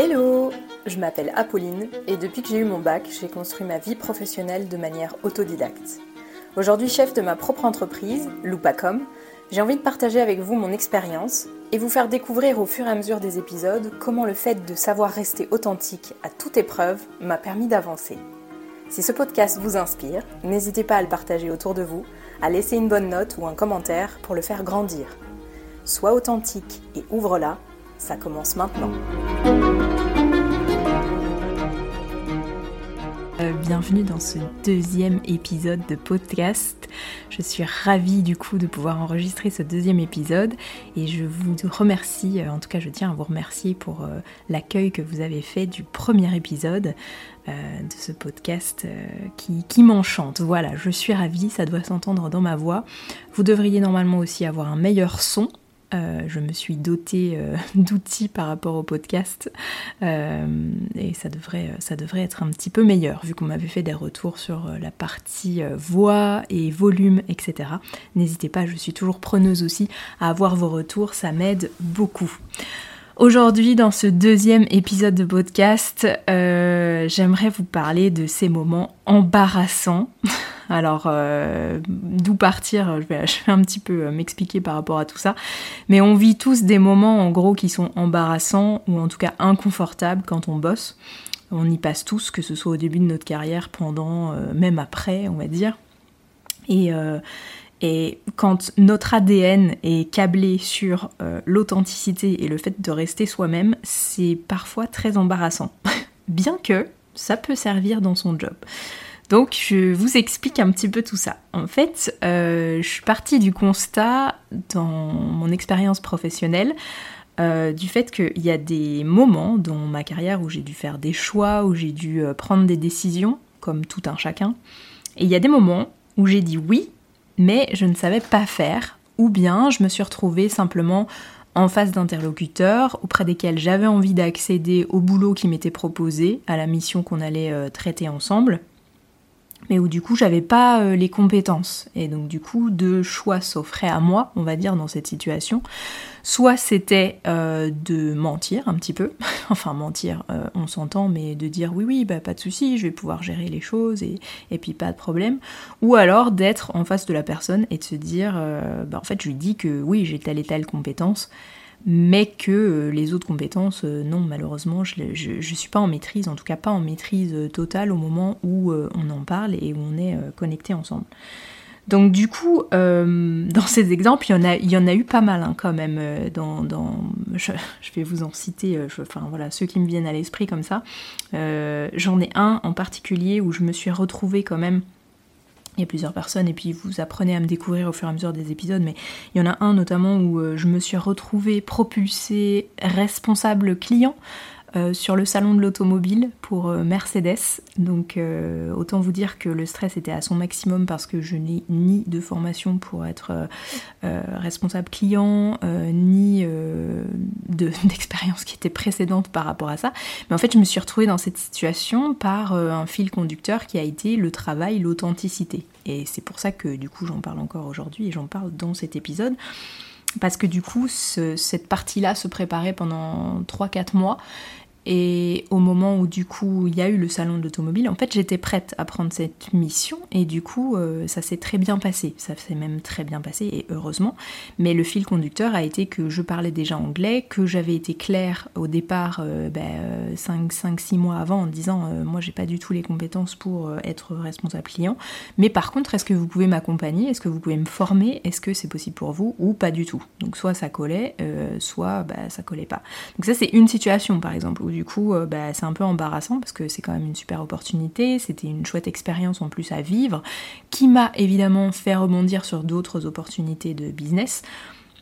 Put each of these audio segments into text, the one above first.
Hello Je m'appelle Apolline et depuis que j'ai eu mon bac, j'ai construit ma vie professionnelle de manière autodidacte. Aujourd'hui chef de ma propre entreprise, Loupacom, j'ai envie de partager avec vous mon expérience et vous faire découvrir au fur et à mesure des épisodes comment le fait de savoir rester authentique à toute épreuve m'a permis d'avancer. Si ce podcast vous inspire, n'hésitez pas à le partager autour de vous, à laisser une bonne note ou un commentaire pour le faire grandir. Sois authentique et ouvre-la, ça commence maintenant. Bienvenue dans ce deuxième épisode de podcast. Je suis ravie du coup de pouvoir enregistrer ce deuxième épisode et je vous remercie, euh, en tout cas je tiens à vous remercier pour euh, l'accueil que vous avez fait du premier épisode de ce podcast qui, qui m'enchante. Voilà, je suis ravie, ça doit s'entendre dans ma voix. Vous devriez normalement aussi avoir un meilleur son euh, je me suis dotée euh, d'outils par rapport au podcast euh, et ça devrait, ça devrait être un petit peu meilleur vu qu'on m'avait fait des retours sur la partie voix et volume, etc. N'hésitez pas, je suis toujours preneuse aussi à avoir vos retours, ça m'aide beaucoup. Aujourd'hui, dans ce deuxième épisode de podcast, j'aimerais vous parler de ces moments embarrassants Alors, euh, d'où partir je vais, un petit peu euh, m'expliquer par rapport à tout ça. Mais on vit tous des moments, en gros, qui sont embarrassants ou en tout cas inconfortables quand on bosse. On y passe tous, que ce soit au début de notre carrière, pendant, euh, même après, on va dire. Et, et quand notre ADN est câblé sur l'authenticité et le fait de rester soi-même, c'est parfois très embarrassant. Bien que ça peut servir dans son job. Donc je vous explique un petit peu tout ça. En fait, euh, je suis partie du constat dans mon expérience professionnelle euh, du fait qu'il y a des moments dans ma carrière où j'ai dû faire des choix, où j'ai dû euh, prendre des décisions, comme tout un chacun. Et il y a des moments où j'ai dit oui, mais je ne savais pas faire, ou bien je me suis retrouvée simplement en face d'interlocuteurs auprès desquels j'avais envie d'accéder au boulot qui m'était proposé, à la mission qu'on allait traiter ensemble, mais où du coup j'avais pas euh, les compétences. Et donc du coup deux choix s'offraient à moi, on va dire, dans cette situation. Soit c'était euh, de mentir un petit peu, enfin mentir, euh, on s'entend, mais de dire oui oui, bah pas de souci, je vais pouvoir gérer les choses et, et puis pas de problème. Ou alors d'être en face de la personne et de se dire, bah en fait je lui dis que oui j'ai telle et telle compétence, mais que euh, les autres compétences, euh, non, malheureusement, je ne suis pas en maîtrise, en tout cas pas en maîtrise euh, totale au moment où on en parle et où on est connecté ensemble. Donc du coup, dans ces exemples, il y en a, eu pas mal hein, quand même. dans, je, vais vous en citer, voilà, ceux qui me viennent à l'esprit comme ça. J'en ai un en particulier où je me suis retrouvée quand même il y a plusieurs personnes et puis vous apprenez à me découvrir au fur et à mesure des épisodes, mais il y en a un notamment où euh, je me suis retrouvée propulsée responsable client euh, sur le salon de l'automobile pour euh, Mercedes. Donc euh, autant vous dire que le stress était à son maximum parce que je n'ai ni de formation pour être responsable client, ni d'expérience qui était précédente par rapport à ça. Mais en fait je me suis retrouvée dans cette situation par un fil conducteur qui a été le travail, l'authenticité. Et c'est pour ça que du coup j'en parle encore aujourd'hui et j'en parle dans cet épisode parce que du coup, cette partie-là se préparait pendant 3-4 mois et au moment où du coup il y a eu le salon de l'automobile, en fait j'étais prête à prendre cette mission et du coup euh, ça s'est très bien passé. Ça s'est même très bien passé et heureusement. Mais le fil conducteur a été que je parlais déjà anglais, que j'avais été claire au départ 5-6 euh, ben, mois avant en disant euh, moi j'ai pas du tout les compétences pour être responsable client. Mais par contre est-ce que vous pouvez m'accompagner? Est-ce que vous pouvez me former? Est-ce que c'est possible pour vous ou pas du tout? Donc soit ça collait, soit bah, ça collait pas. Donc ça c'est une situation par exemple où du coup, euh, bah, c'est un peu embarrassant parce que c'est quand même une super opportunité, c'était une chouette expérience en plus à vivre, qui m'a évidemment fait rebondir sur d'autres opportunités de business.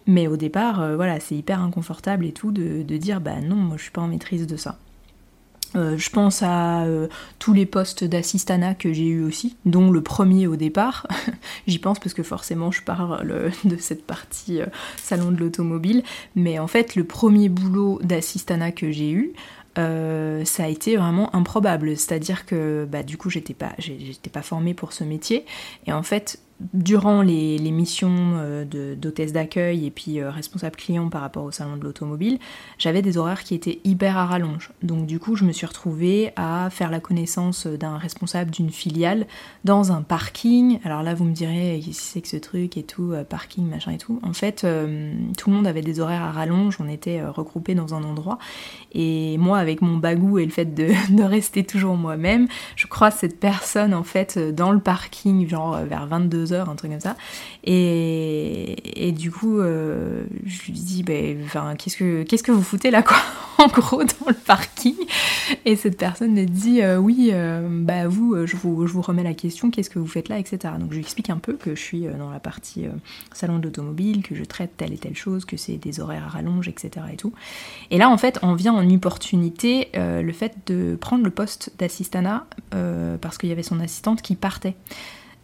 Mais au départ, euh, voilà, c'est hyper inconfortable et tout de, dire bah non, moi je suis pas en maîtrise de ça. Euh, je pense à tous les postes d'assistana que j'ai eu aussi, dont le premier au départ. J'y pense parce que forcément je parle de cette partie salon de l'automobile. Mais en fait, le premier boulot d'assistana que j'ai eu, euh, ça a été vraiment improbable. C'est-à-dire que bah, du coup, j'étais pas, j'étais pas formée pour ce métier. Et en fait, durant les, missions euh, d'hôtesse d'accueil et puis euh, responsable client par rapport au salon de l'automobile, j'avais des horaires qui étaient hyper à rallonge. Donc du coup, je me suis retrouvée à faire la connaissance d'un responsable d'une filiale dans un parking. Alors là, vous me direz, que c'est que ce truc et tout, euh, parking, machin et tout. En fait, tout le monde avait des horaires à rallonge, on était regroupés dans un endroit. Et moi, avec mon bagou et le fait de, de rester toujours moi-même, je croise cette personne en fait dans le parking, genre vers 22 heures, un truc comme ça. Et, et du coup, euh, je lui dis, ben, qu'est-ce que que vous foutez là, quoi, en gros, dans le parking? Et cette personne me dit, euh, oui, euh, bah vous, je vous, je vous remets la question, qu'est-ce que vous faites là, etc. Donc je lui explique un peu que je suis dans la partie salon de l'automobile, que je traite telle et telle chose, que c'est des horaires à rallonge, etc. Et tout. Et là, en fait, on vient en opportunité le fait de prendre le poste d'assistana parce qu'il y avait son assistante qui partait.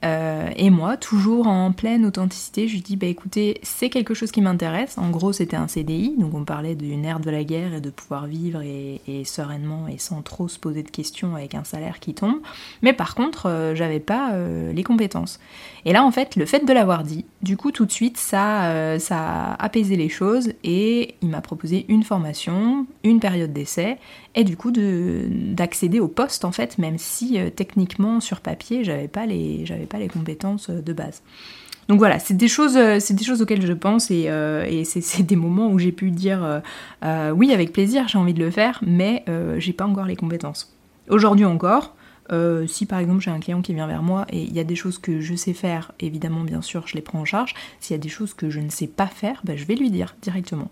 Euh, et moi, toujours en pleine authenticité, je lui dis bah écoutez, c'est quelque chose qui m'intéresse. En gros, c'était un CDI, donc on parlait d'une ère de la guerre et de pouvoir vivre et, sereinement et sans trop se poser de questions avec un salaire qui tombe. Mais par contre, euh, j'avais pas euh, les compétences. Et là, en fait, le fait de l'avoir dit, du coup, tout de suite, ça, ça a apaisé les choses et il m'a proposé une formation, une période d'essai et du coup d'accéder au poste en fait, même si techniquement sur papier, j'avais pas les j'avais les compétences euh, de base. Donc voilà, c'est des choses, euh, c'est des choses auxquelles je pense et, euh, c'est des moments où j'ai pu dire oui avec plaisir, j'ai envie de le faire, mais j'ai pas encore les compétences. Aujourd'hui encore, si par exemple j'ai un client qui vient vers moi et il y a des choses que je sais faire, évidemment bien sûr je les prends en charge. S'il y a des choses que je ne sais pas faire, ben, je vais lui dire directement.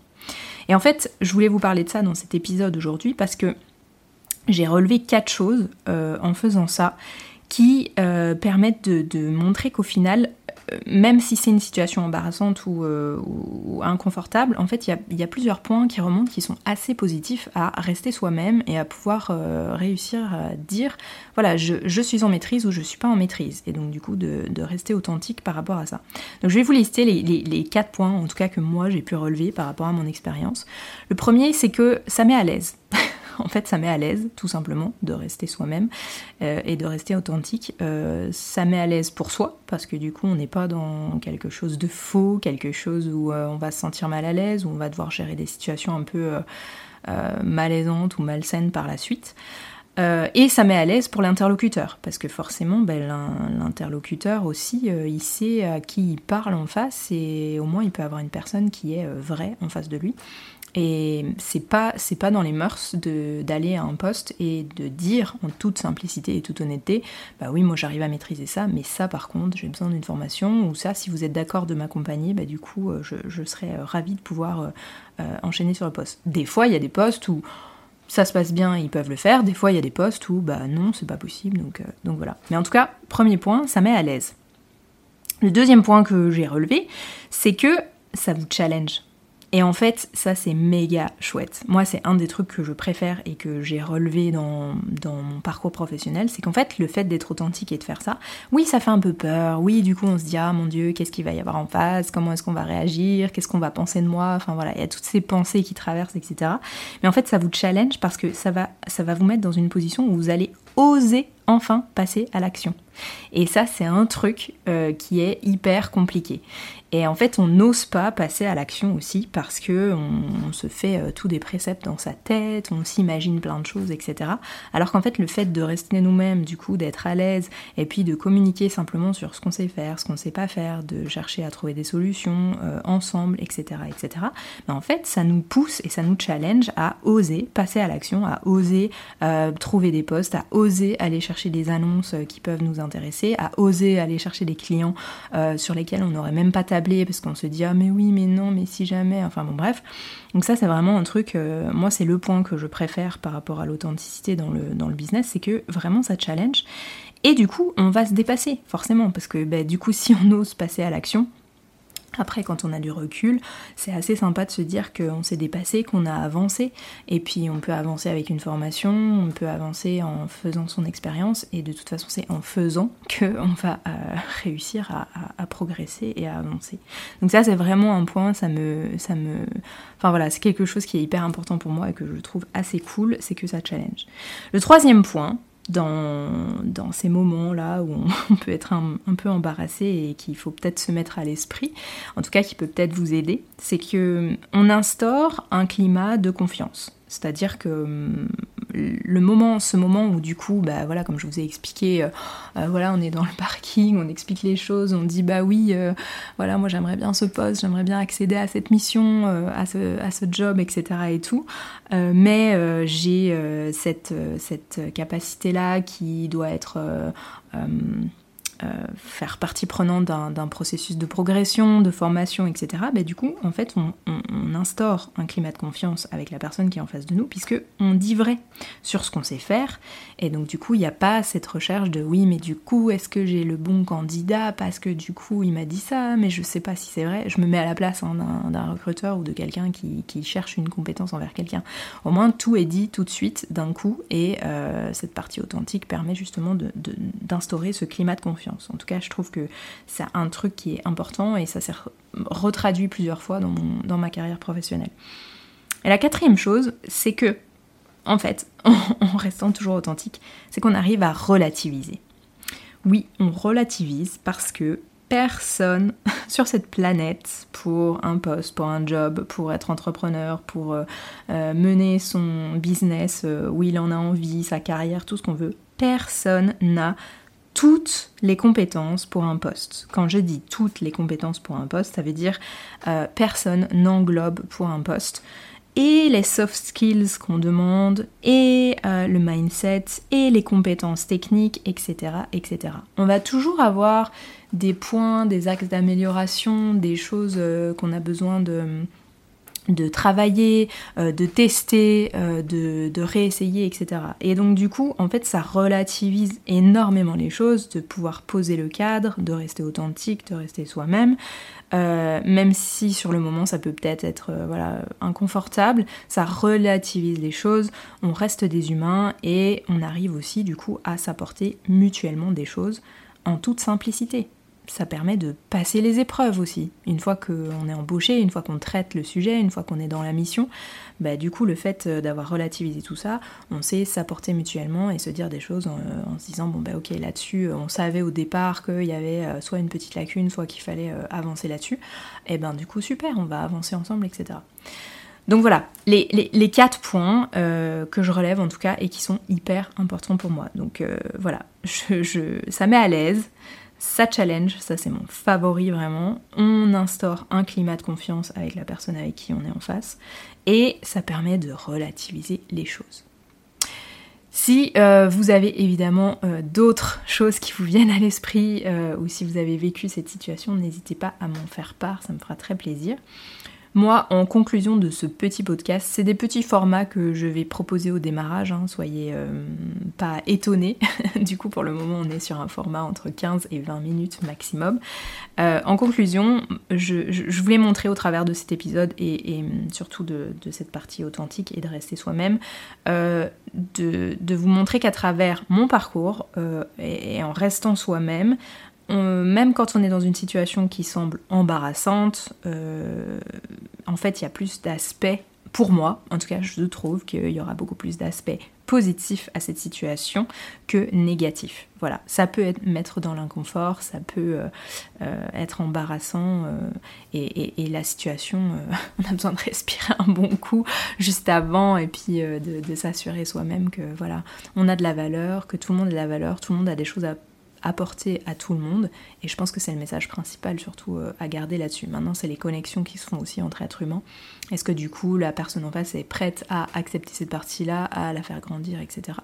Et en fait, je voulais vous parler de ça dans cet épisode aujourd'hui parce que j'ai relevé quatre choses en faisant ça qui euh, permettent de, montrer qu'au final, euh, même si c'est une situation embarrassante ou, euh, inconfortable, en fait, il y, a plusieurs points qui remontent qui sont assez positifs à rester soi-même et à pouvoir réussir à dire, voilà, je, suis en maîtrise ou je suis pas en maîtrise. Et donc, du coup, de, rester authentique par rapport à ça. Donc, je vais vous lister les, les quatre points, en tout cas, que moi, j'ai pu relever par rapport à mon expérience. Le premier, c'est que ça met à l'aise. en fait, ça met à l'aise, tout simplement, de rester soi-même euh, et de rester authentique. Euh, ça met à l'aise pour soi, parce que du coup, on n'est pas dans quelque chose de faux, quelque chose où euh, on va se sentir mal à l'aise, où on va devoir gérer des situations un peu malaisantes ou malsaines par la suite. et ça met à l'aise pour l'interlocuteur, parce que forcément, ben, l'interlocuteur aussi, il sait à qui il parle en face, et au moins il peut avoir une personne qui est vraie en face de lui. Et c'est pas, c'est pas dans les mœurs d'aller à un poste et de dire en toute simplicité et toute honnêteté, bah oui, moi j'arrive à maîtriser ça, mais ça par contre, j'ai besoin d'une formation, ou ça, si vous êtes d'accord de m'accompagner, bah du coup, euh, je, serais euh, ravie de pouvoir euh, enchaîner sur le poste. Des fois, il y a des postes où ça se passe bien, ils peuvent le faire, des fois, il y a des postes où, bah non, c'est pas possible, donc, donc voilà. Mais en tout cas, premier point, ça met à l'aise. Le deuxième point que j'ai relevé, c'est que ça vous challenge et en fait, ça c'est méga chouette. Moi, c'est un des trucs que je préfère et que j'ai relevé dans, mon parcours professionnel, c'est qu'en fait, le fait d'être authentique et de faire ça, oui, ça fait un peu peur. Oui, du coup, on se dit, ah mon Dieu, qu'est-ce qu'il va y avoir en face? Comment est-ce qu'on va réagir? Qu'est-ce qu'on va penser de moi? Enfin voilà, il y a toutes ces pensées qui traversent, etc. Mais en fait, ça vous challenge parce que ça va, ça va vous mettre dans une position où vous allez oser enfin passer à l'action. Et ça, c'est un truc euh, qui est hyper compliqué. Et en fait, on n'ose pas passer à l'action aussi parce que on, se fait euh, tous des préceptes dans sa tête, on s'imagine plein de choses, etc. Alors qu'en fait, le fait de rester nous-mêmes, du coup, d'être à l'aise et puis de communiquer simplement sur ce qu'on sait faire, ce qu'on sait pas faire, de chercher à trouver des solutions euh, ensemble, etc., etc. Ben, en fait, ça nous pousse et ça nous challenge à oser passer à l'action, à oser trouver des postes, à oser aller chercher des annonces qui peuvent nous intéresser, à oser aller chercher des clients sur lesquels on n'aurait même pas tablé parce qu'on se dit ah mais oui mais non mais si jamais enfin bon bref. Donc ça c'est vraiment un truc euh, moi c'est le point que je préfère par rapport à l'authenticité dans le, dans le business c'est que vraiment ça challenge. Et du coup on va se dépasser forcément parce que bah, du coup si on ose passer à l'action après, quand on a du recul, c'est assez sympa de se dire qu'on s'est dépassé, qu'on a avancé. Et puis, on peut avancer avec une formation, on peut avancer en faisant son expérience. Et de toute façon, c'est en faisant qu'on va euh, réussir à, progresser et à avancer. Donc ça, c'est vraiment un point, ça me, ça me... Enfin voilà, c'est quelque chose qui est hyper important pour moi et que je trouve assez cool, c'est que ça challenge. Le troisième point, dans, ces moments-là où on, peut être un, peu embarrassé et qu'il faut peut-être se mettre à l'esprit, en tout cas qui peut peut-être vous aider, c'est que on instaure un climat de confiance. C'est-à-dire que hum, le moment, ce moment où du coup, bah voilà, comme je vous ai expliqué, euh, euh, voilà, on est dans le parking, on explique les choses, on dit bah oui, euh, voilà, moi j'aimerais bien ce poste, j'aimerais bien accéder à cette mission, à, ce, à ce job, etc. et tout, mais j'ai cette, cette capacité-là qui doit être euh, faire partie prenante d'un processus de progression, de formation, etc., bah, du coup, en fait, on, instaure un climat de confiance avec la personne qui est en face de nous, puisque on dit vrai sur ce qu'on sait faire, et donc du coup, il n'y a pas cette recherche de oui, mais du coup, est-ce que j'ai le bon candidat parce que du coup, il m'a dit ça, mais je sais pas si c'est vrai. Je me mets à la place hein, d'un recruteur ou de quelqu'un qui, cherche une compétence envers quelqu'un. Au moins, tout est dit tout de suite, d'un coup, et euh, cette partie authentique permet justement d'instaurer ce climat de confiance. En tout cas, je trouve que c'est un truc qui est important et ça s'est retraduit plusieurs fois dans, dans ma carrière professionnelle. Et la quatrième chose, c'est que, en fait, en restant toujours authentique, c'est qu'on arrive à relativiser. Oui, on relativise parce que personne sur cette planète pour un poste, pour un job, pour être entrepreneur, pour euh, euh, mener son business euh, où il en a envie, sa carrière, tout ce qu'on veut, personne n'a toutes les compétences pour un poste. Quand je dis toutes les compétences pour un poste, ça veut dire euh, personne n'englobe pour un poste. Et les soft skills qu'on demande, et euh, le mindset, et les compétences techniques, etc., etc. On va toujours avoir des points, des axes d'amélioration, des choses euh, qu'on a besoin de de travailler, euh, de tester, euh, de, réessayer, etc. Et donc du coup, en fait, ça relativise énormément les choses, de pouvoir poser le cadre, de rester authentique, de rester soi-même, euh, même si sur le moment ça peut peut-être être, voilà, inconfortable, ça relativise les choses, on reste des humains et on arrive aussi du coup à s'apporter mutuellement des choses en toute simplicité ça permet de passer les épreuves aussi. Une fois qu'on est embauché, une fois qu'on traite le sujet, une fois qu'on est dans la mission, bah, du coup le fait euh, d'avoir relativisé tout ça, on sait s'apporter mutuellement et se dire des choses en, se disant bon bah ok là-dessus on savait au départ qu'il y avait euh, soit une petite lacune, soit qu'il fallait euh, avancer là-dessus, et ben du coup super, on va avancer ensemble, etc. Donc voilà, les, quatre points que je relève en tout cas et qui sont hyper importants pour moi. Donc voilà, je, ça met à l'aise, ça challenge, ça c'est mon favori vraiment. On instaure un climat de confiance avec la personne avec qui on est en face et ça permet de relativiser les choses. Si euh, vous avez évidemment euh, d'autres choses qui vous viennent à l'esprit euh, ou si vous avez vécu cette situation, n'hésitez pas à m'en faire part, ça me fera très plaisir. Moi, en conclusion de ce petit podcast, c'est des petits formats que je vais proposer au démarrage, hein, soyez euh, pas étonnés. du coup, pour le moment, on est sur un format entre 15 et 20 minutes maximum. Euh, en conclusion, je, voulais montrer au travers de cet épisode et, surtout de, cette partie authentique et de rester soi-même, euh, de, vous montrer qu'à travers mon parcours et en restant soi-même, même quand on est dans une situation qui semble embarrassante, euh, en fait, il y a plus d'aspects, pour moi, en tout cas, je trouve qu'il y aura beaucoup plus d'aspects positifs à cette situation que négatifs. Voilà, ça peut être mettre dans l'inconfort, ça peut euh, euh, être embarrassant, et, la situation, on a besoin de respirer un bon coup juste avant, et puis de, de s'assurer soi-même que voilà, on a de la valeur, que tout le monde a de la valeur, tout le monde a des choses à apporter à tout le monde. Et je pense que c'est le message principal surtout euh, à garder là-dessus. Maintenant, c'est les connexions qui se font aussi entre êtres humains. Est-ce que du coup, la personne en face est prête à accepter cette partie-là, à la faire grandir, etc.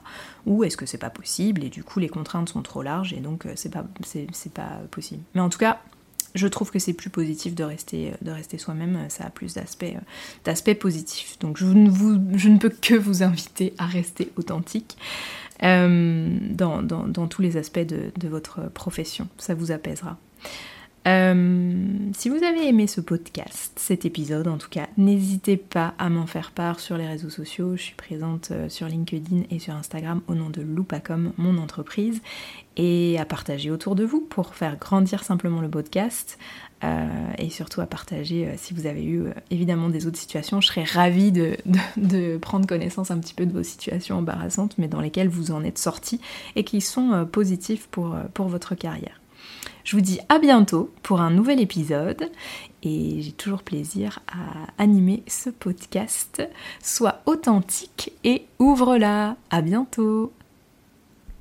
Ou est-ce que c'est pas possible et du coup, les contraintes sont trop larges et donc euh, c'est pas, pas possible? Mais en tout cas, je trouve que c'est plus positif de rester, rester soi-même, ça a plus d'aspects, positifs. Donc je ne peux que vous inviter à rester authentique. Euh, dans, tous les aspects de, votre profession. Ça vous apaisera. Euh, si vous avez aimé ce podcast, cet épisode en tout cas, n'hésitez pas à m'en faire part sur les réseaux sociaux. Je suis présente euh, sur LinkedIn et sur Instagram au nom de Loupacom, mon entreprise, et à partager autour de vous pour faire grandir simplement le podcast. Euh, et surtout à partager si vous avez eu évidemment des autres situations. Je serais ravie de, de, prendre connaissance un petit peu de vos situations embarrassantes, mais dans lesquelles vous en êtes sortis et qui sont positives pour, pour votre carrière. Je vous dis à bientôt pour un nouvel épisode et j'ai toujours plaisir à animer ce podcast. Sois authentique et ouvre-la. À bientôt.